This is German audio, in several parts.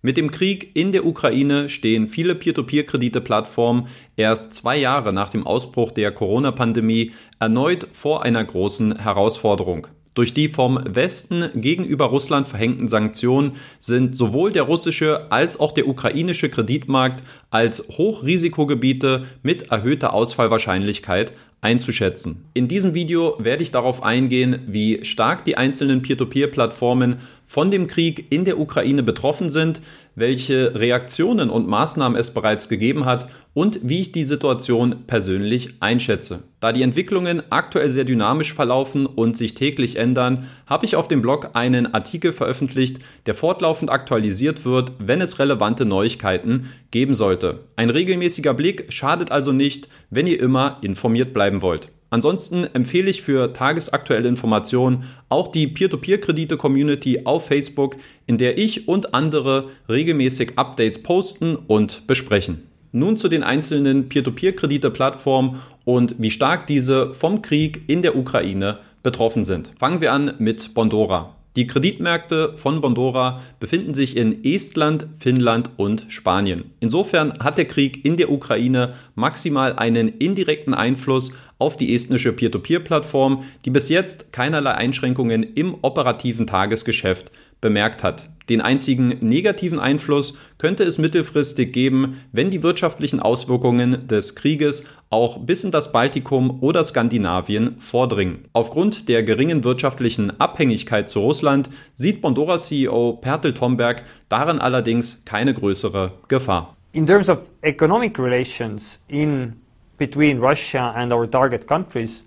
Mit dem Krieg in der Ukraine stehen viele Peer-to-Peer-Kredite-Plattformen erst zwei Jahre nach dem Ausbruch der Corona-Pandemie erneut vor einer großen Herausforderung. Durch die vom Westen gegenüber Russland verhängten Sanktionen sind sowohl der russische als auch der ukrainische Kreditmarkt als Hochrisikogebiete mit erhöhter Ausfallwahrscheinlichkeit einzuschätzen. In diesem Video werde ich darauf eingehen, wie stark die einzelnen Peer-to-Peer-Plattformen von dem Krieg in der Ukraine betroffen sind, welche Reaktionen und Maßnahmen es bereits gegeben hat und wie ich die Situation persönlich einschätze. Da die Entwicklungen aktuell sehr dynamisch verlaufen und sich täglich ändern, habe ich auf dem Blog einen Artikel veröffentlicht, der fortlaufend aktualisiert wird, wenn es relevante Neuigkeiten geben sollte. Ein regelmäßiger Blick schadet also nicht, wenn ihr immer informiert bleiben wollt. Ansonsten empfehle ich für tagesaktuelle Informationen auch die Peer-to-Peer-Kredite-Community auf Facebook, in der ich und andere regelmäßig Updates posten und besprechen. Nun zu den einzelnen Peer-to-Peer-Kredite-Plattformen und wie stark diese vom Krieg in der Ukraine betroffen sind. Fangen wir an mit Bondora. Die Kreditmärkte von Bondora befinden sich in Estland, Finnland und Spanien. Insofern hat der Krieg in der Ukraine maximal einen indirekten Einfluss auf die estnische Peer-to-Peer-Plattform, die bis jetzt keinerlei Einschränkungen im operativen Tagesgeschäft bemerkt hat. Den einzigen negativen Einfluss könnte es mittelfristig geben, wenn die wirtschaftlichen Auswirkungen des Krieges auch bis in das Baltikum oder Skandinavien vordringen. Aufgrund der geringen wirtschaftlichen Abhängigkeit zu Russland sieht Bondora-CEO Pertel Tomberg darin allerdings keine größere Gefahr. In terms of economic relations in between Russia and our target countries,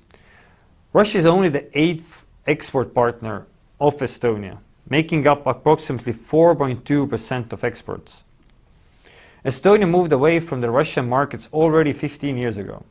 Russia is only the eighth export partner of Estonia. Making up approximately 4.2% of exports. Estonia moved away from the Russian markets already 15 years ago.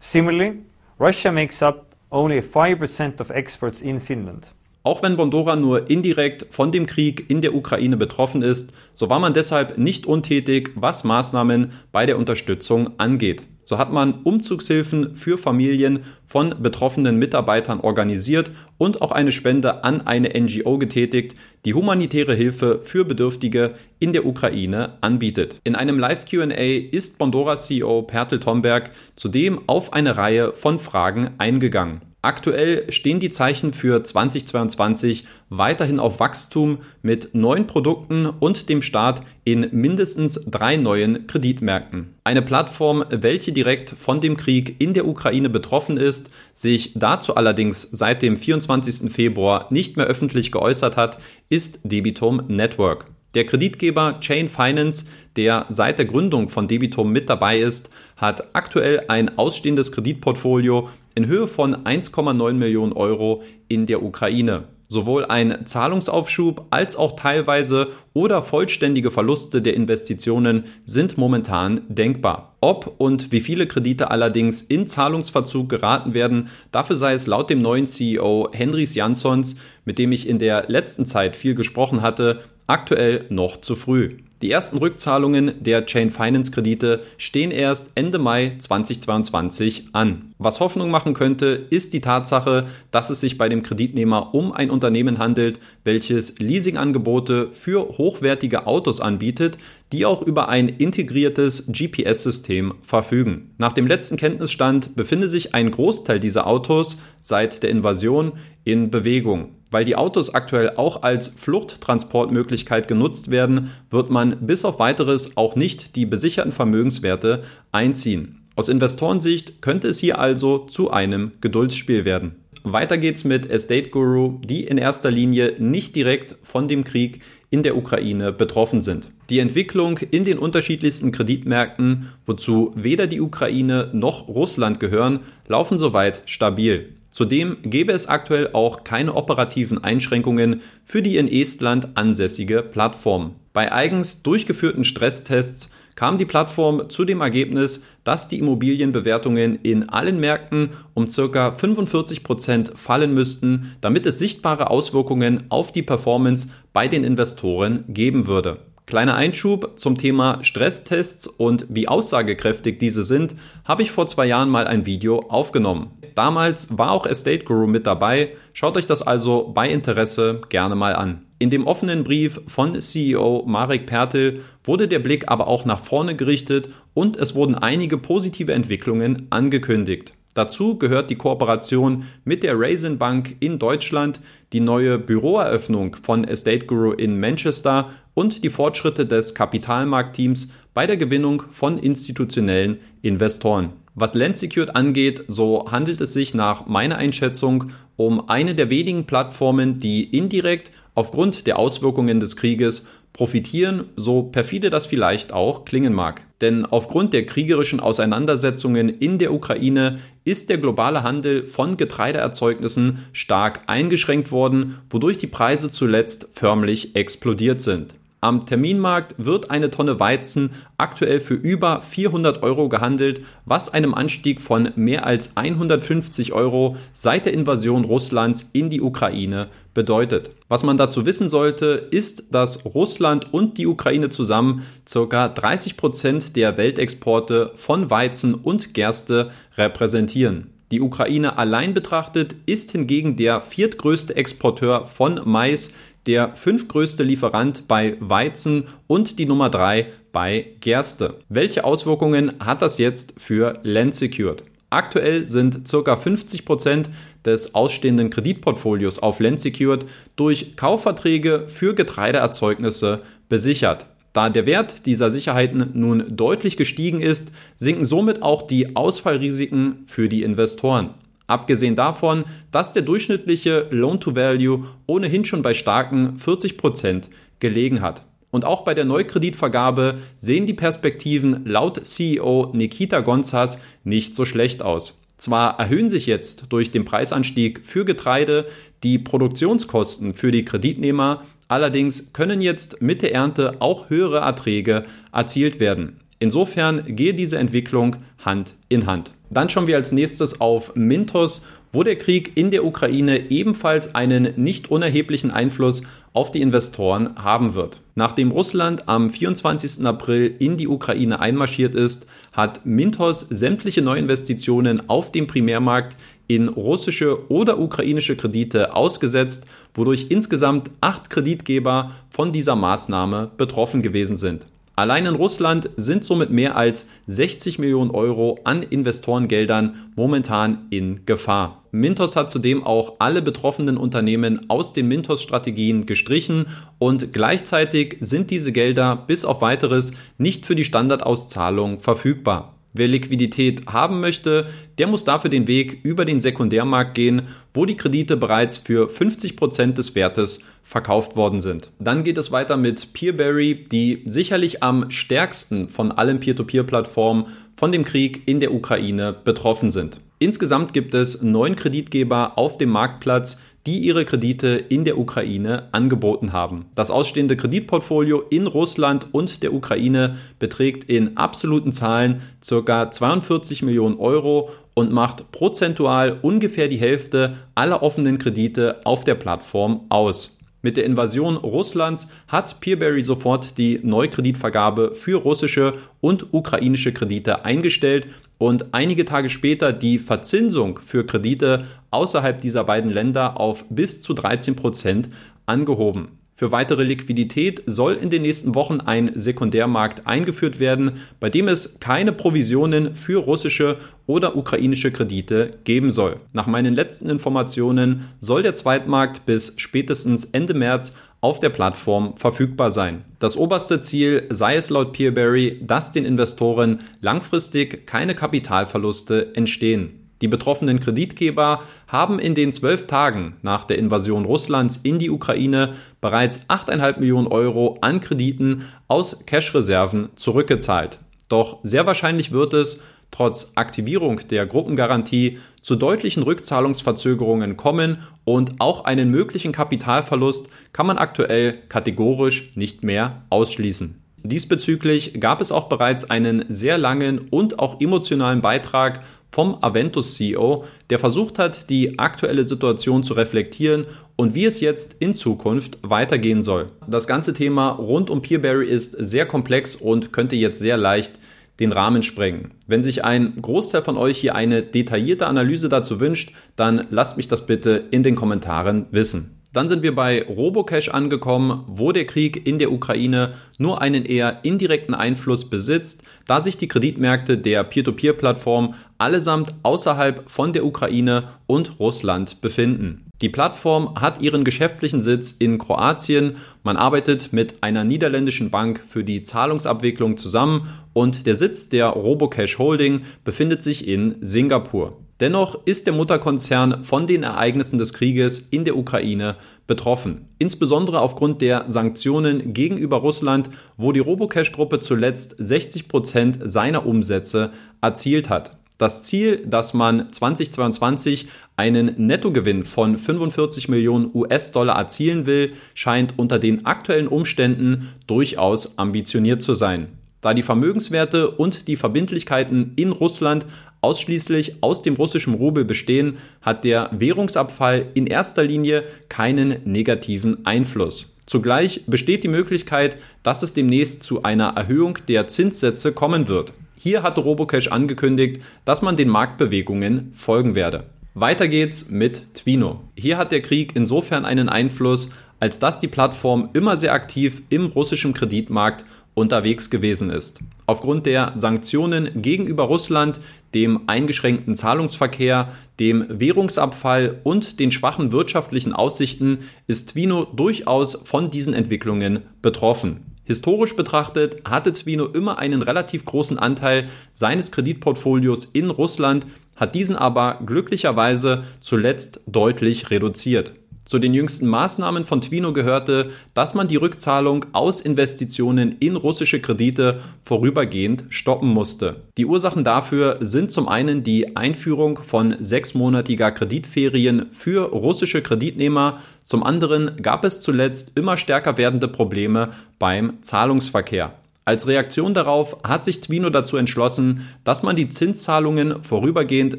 Similarly, Russia makes up only 5% of exports in Finland. Auch wenn Bondora nur indirekt von dem Krieg in der Ukraine betroffen ist, so war man deshalb nicht untätig, was Maßnahmen bei der Unterstützung angeht. So hat man Umzugshilfen für Familien von betroffenen Mitarbeitern organisiert und auch eine Spende an eine NGO getätigt, die humanitäre Hilfe für Bedürftige in der Ukraine anbietet. In einem Live-QA ist Bondora CEO Pertel Tomberg zudem auf eine Reihe von Fragen eingegangen. Aktuell stehen die Zeichen für 2022 weiterhin auf Wachstum mit neuen Produkten und dem Start in mindestens drei neuen Kreditmärkten. Eine Plattform, welche direkt von dem Krieg in der Ukraine betroffen ist, sich dazu allerdings seit dem 24. Februar nicht mehr öffentlich geäußert hat, ist Debitum Network. Der Kreditgeber Chain Finance, der seit der Gründung von Debitum mit dabei ist, hat aktuell ein ausstehendes Kreditportfolio in Höhe von 1,9 Millionen Euro in der Ukraine. Sowohl ein Zahlungsaufschub als auch teilweise oder vollständige Verluste der Investitionen sind momentan denkbar. Ob und wie viele Kredite allerdings in Zahlungsverzug geraten werden, dafür sei es laut dem neuen CEO Henrys Janssons, mit dem ich in der letzten Zeit viel gesprochen hatte, aktuell noch zu früh. Die ersten Rückzahlungen der Chain Finance Kredite stehen erst Ende Mai 2022 an. Was Hoffnung machen könnte, ist die Tatsache, dass es sich bei dem Kreditnehmer um ein Unternehmen handelt, welches Leasingangebote für hochwertige Autos anbietet, die auch über ein integriertes GPS-System verfügen. Nach dem letzten Kenntnisstand befindet sich ein Großteil dieser Autos seit der Invasion in Bewegung. Weil die Autos aktuell auch als Fluchttransportmöglichkeit genutzt werden, wird man bis auf weiteres auch nicht die besicherten Vermögenswerte einziehen. Aus Investorensicht könnte es hier also zu einem Geduldsspiel werden. Weiter geht's mit Estate Guru, die in erster Linie nicht direkt von dem Krieg in der Ukraine betroffen sind. Die Entwicklung in den unterschiedlichsten Kreditmärkten, wozu weder die Ukraine noch Russland gehören, laufen soweit stabil. Zudem gäbe es aktuell auch keine operativen Einschränkungen für die in Estland ansässige Plattform. Bei eigens durchgeführten Stresstests kam die Plattform zu dem Ergebnis, dass die Immobilienbewertungen in allen Märkten um ca. 45 Prozent fallen müssten, damit es sichtbare Auswirkungen auf die Performance bei den Investoren geben würde. Kleiner Einschub zum Thema Stresstests und wie aussagekräftig diese sind, habe ich vor zwei Jahren mal ein Video aufgenommen. Damals war auch Estate Guru mit dabei. Schaut euch das also bei Interesse gerne mal an. In dem offenen Brief von CEO Marek Pertel wurde der Blick aber auch nach vorne gerichtet und es wurden einige positive Entwicklungen angekündigt. Dazu gehört die Kooperation mit der Raisin Bank in Deutschland, die neue Büroeröffnung von Estate Guru in Manchester und die Fortschritte des Kapitalmarktteams bei der Gewinnung von institutionellen Investoren. Was Land Secured angeht, so handelt es sich nach meiner Einschätzung um eine der wenigen Plattformen, die indirekt aufgrund der Auswirkungen des Krieges profitieren, so perfide das vielleicht auch klingen mag. Denn aufgrund der kriegerischen Auseinandersetzungen in der Ukraine ist der globale Handel von Getreideerzeugnissen stark eingeschränkt worden, wodurch die Preise zuletzt förmlich explodiert sind. Am Terminmarkt wird eine Tonne Weizen aktuell für über 400 Euro gehandelt, was einem Anstieg von mehr als 150 Euro seit der Invasion Russlands in die Ukraine bedeutet. Was man dazu wissen sollte, ist, dass Russland und die Ukraine zusammen ca. 30 Prozent der Weltexporte von Weizen und Gerste repräsentieren. Die Ukraine allein betrachtet ist hingegen der viertgrößte Exporteur von Mais, der fünftgrößte Lieferant bei Weizen und die Nummer drei bei Gerste. Welche Auswirkungen hat das jetzt für Land Secured? Aktuell sind ca. 50 Prozent des ausstehenden Kreditportfolios auf Land Secured durch Kaufverträge für Getreideerzeugnisse besichert. Da der Wert dieser Sicherheiten nun deutlich gestiegen ist, sinken somit auch die Ausfallrisiken für die Investoren. Abgesehen davon, dass der durchschnittliche Loan-to-Value ohnehin schon bei starken 40% gelegen hat. Und auch bei der Neukreditvergabe sehen die Perspektiven laut CEO Nikita Gonzas nicht so schlecht aus. Zwar erhöhen sich jetzt durch den Preisanstieg für Getreide die Produktionskosten für die Kreditnehmer, allerdings können jetzt mit der Ernte auch höhere Erträge erzielt werden. Insofern gehe diese Entwicklung Hand in Hand. Dann schauen wir als nächstes auf Mintos, wo der Krieg in der Ukraine ebenfalls einen nicht unerheblichen Einfluss auf die Investoren haben wird. Nachdem Russland am 24. April in die Ukraine einmarschiert ist, hat Mintos sämtliche Neuinvestitionen auf dem Primärmarkt in russische oder ukrainische Kredite ausgesetzt, wodurch insgesamt acht Kreditgeber von dieser Maßnahme betroffen gewesen sind. Allein in Russland sind somit mehr als 60 Millionen Euro an Investorengeldern momentan in Gefahr. Mintos hat zudem auch alle betroffenen Unternehmen aus den Mintos-Strategien gestrichen und gleichzeitig sind diese Gelder bis auf weiteres nicht für die Standardauszahlung verfügbar. Wer Liquidität haben möchte, der muss dafür den Weg über den Sekundärmarkt gehen, wo die Kredite bereits für 50 Prozent des Wertes verkauft worden sind. Dann geht es weiter mit Peerberry, die sicherlich am stärksten von allen Peer-to-Peer-Plattformen von dem Krieg in der Ukraine betroffen sind. Insgesamt gibt es neun Kreditgeber auf dem Marktplatz, die ihre Kredite in der Ukraine angeboten haben. Das ausstehende Kreditportfolio in Russland und der Ukraine beträgt in absoluten Zahlen ca. 42 Millionen Euro und macht prozentual ungefähr die Hälfte aller offenen Kredite auf der Plattform aus. Mit der Invasion Russlands hat Peerberry sofort die Neukreditvergabe für russische und ukrainische Kredite eingestellt und einige Tage später die Verzinsung für Kredite außerhalb dieser beiden Länder auf bis zu 13 Prozent angehoben. Für weitere Liquidität soll in den nächsten Wochen ein Sekundärmarkt eingeführt werden, bei dem es keine Provisionen für russische oder ukrainische Kredite geben soll. Nach meinen letzten Informationen soll der Zweitmarkt bis spätestens Ende März auf der Plattform verfügbar sein. Das oberste Ziel sei es laut Peerberry, dass den Investoren langfristig keine Kapitalverluste entstehen. Die betroffenen Kreditgeber haben in den zwölf Tagen nach der Invasion Russlands in die Ukraine bereits 8,5 Millionen Euro an Krediten aus Cash-Reserven zurückgezahlt. Doch sehr wahrscheinlich wird es, trotz Aktivierung der Gruppengarantie, zu deutlichen Rückzahlungsverzögerungen kommen und auch einen möglichen Kapitalverlust kann man aktuell kategorisch nicht mehr ausschließen. Diesbezüglich gab es auch bereits einen sehr langen und auch emotionalen Beitrag vom Aventus CEO, der versucht hat, die aktuelle Situation zu reflektieren und wie es jetzt in Zukunft weitergehen soll. Das ganze Thema rund um Peerberry ist sehr komplex und könnte jetzt sehr leicht den Rahmen sprengen. Wenn sich ein Großteil von euch hier eine detaillierte Analyse dazu wünscht, dann lasst mich das bitte in den Kommentaren wissen. Dann sind wir bei Robocash angekommen, wo der Krieg in der Ukraine nur einen eher indirekten Einfluss besitzt, da sich die Kreditmärkte der Peer-to-Peer-Plattform allesamt außerhalb von der Ukraine und Russland befinden. Die Plattform hat ihren geschäftlichen Sitz in Kroatien. Man arbeitet mit einer niederländischen Bank für die Zahlungsabwicklung zusammen und der Sitz der Robocash Holding befindet sich in Singapur. Dennoch ist der Mutterkonzern von den Ereignissen des Krieges in der Ukraine betroffen. Insbesondere aufgrund der Sanktionen gegenüber Russland, wo die Robocash-Gruppe zuletzt 60 Prozent seiner Umsätze erzielt hat. Das Ziel, dass man 2022 einen Nettogewinn von 45 Millionen US-Dollar erzielen will, scheint unter den aktuellen Umständen durchaus ambitioniert zu sein da die Vermögenswerte und die Verbindlichkeiten in Russland ausschließlich aus dem russischen Rubel bestehen, hat der Währungsabfall in erster Linie keinen negativen Einfluss. Zugleich besteht die Möglichkeit, dass es demnächst zu einer Erhöhung der Zinssätze kommen wird. Hier hatte Robocash angekündigt, dass man den Marktbewegungen folgen werde. Weiter geht's mit Twino. Hier hat der Krieg insofern einen Einfluss, als dass die Plattform immer sehr aktiv im russischen Kreditmarkt unterwegs gewesen ist. Aufgrund der Sanktionen gegenüber Russland, dem eingeschränkten Zahlungsverkehr, dem Währungsabfall und den schwachen wirtschaftlichen Aussichten ist Twino durchaus von diesen Entwicklungen betroffen. Historisch betrachtet hatte Twino immer einen relativ großen Anteil seines Kreditportfolios in Russland, hat diesen aber glücklicherweise zuletzt deutlich reduziert. Zu den jüngsten Maßnahmen von Twino gehörte, dass man die Rückzahlung aus Investitionen in russische Kredite vorübergehend stoppen musste. Die Ursachen dafür sind zum einen die Einführung von sechsmonatiger Kreditferien für russische Kreditnehmer, zum anderen gab es zuletzt immer stärker werdende Probleme beim Zahlungsverkehr. Als Reaktion darauf hat sich Twino dazu entschlossen, dass man die Zinszahlungen vorübergehend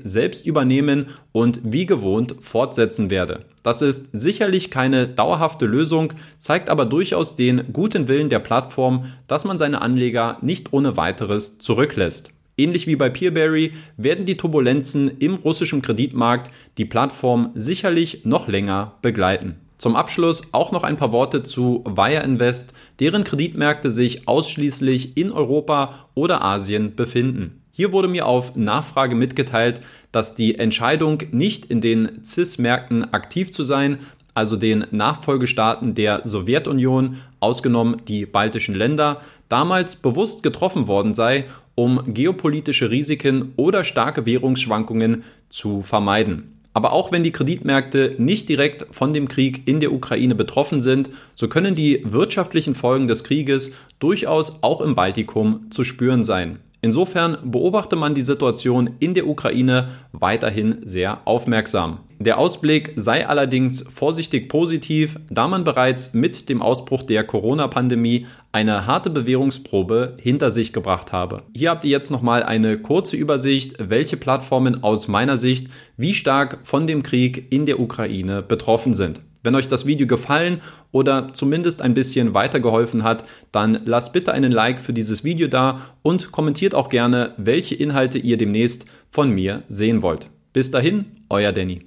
selbst übernehmen und wie gewohnt fortsetzen werde. Das ist sicherlich keine dauerhafte Lösung, zeigt aber durchaus den guten Willen der Plattform, dass man seine Anleger nicht ohne weiteres zurücklässt. Ähnlich wie bei Peerberry werden die Turbulenzen im russischen Kreditmarkt die Plattform sicherlich noch länger begleiten. Zum Abschluss auch noch ein paar Worte zu Wire Invest, deren Kreditmärkte sich ausschließlich in Europa oder Asien befinden. Hier wurde mir auf Nachfrage mitgeteilt, dass die Entscheidung, nicht in den CIS-Märkten aktiv zu sein, also den Nachfolgestaaten der Sowjetunion, ausgenommen die baltischen Länder, damals bewusst getroffen worden sei, um geopolitische Risiken oder starke Währungsschwankungen zu vermeiden. Aber auch wenn die Kreditmärkte nicht direkt von dem Krieg in der Ukraine betroffen sind, so können die wirtschaftlichen Folgen des Krieges durchaus auch im Baltikum zu spüren sein. Insofern beobachte man die Situation in der Ukraine weiterhin sehr aufmerksam. Der Ausblick sei allerdings vorsichtig positiv, da man bereits mit dem Ausbruch der Corona-Pandemie eine harte Bewährungsprobe hinter sich gebracht habe. Hier habt ihr jetzt nochmal eine kurze Übersicht, welche Plattformen aus meiner Sicht wie stark von dem Krieg in der Ukraine betroffen sind. Wenn euch das Video gefallen oder zumindest ein bisschen weitergeholfen hat, dann lasst bitte einen Like für dieses Video da und kommentiert auch gerne, welche Inhalte ihr demnächst von mir sehen wollt. Bis dahin, euer Danny.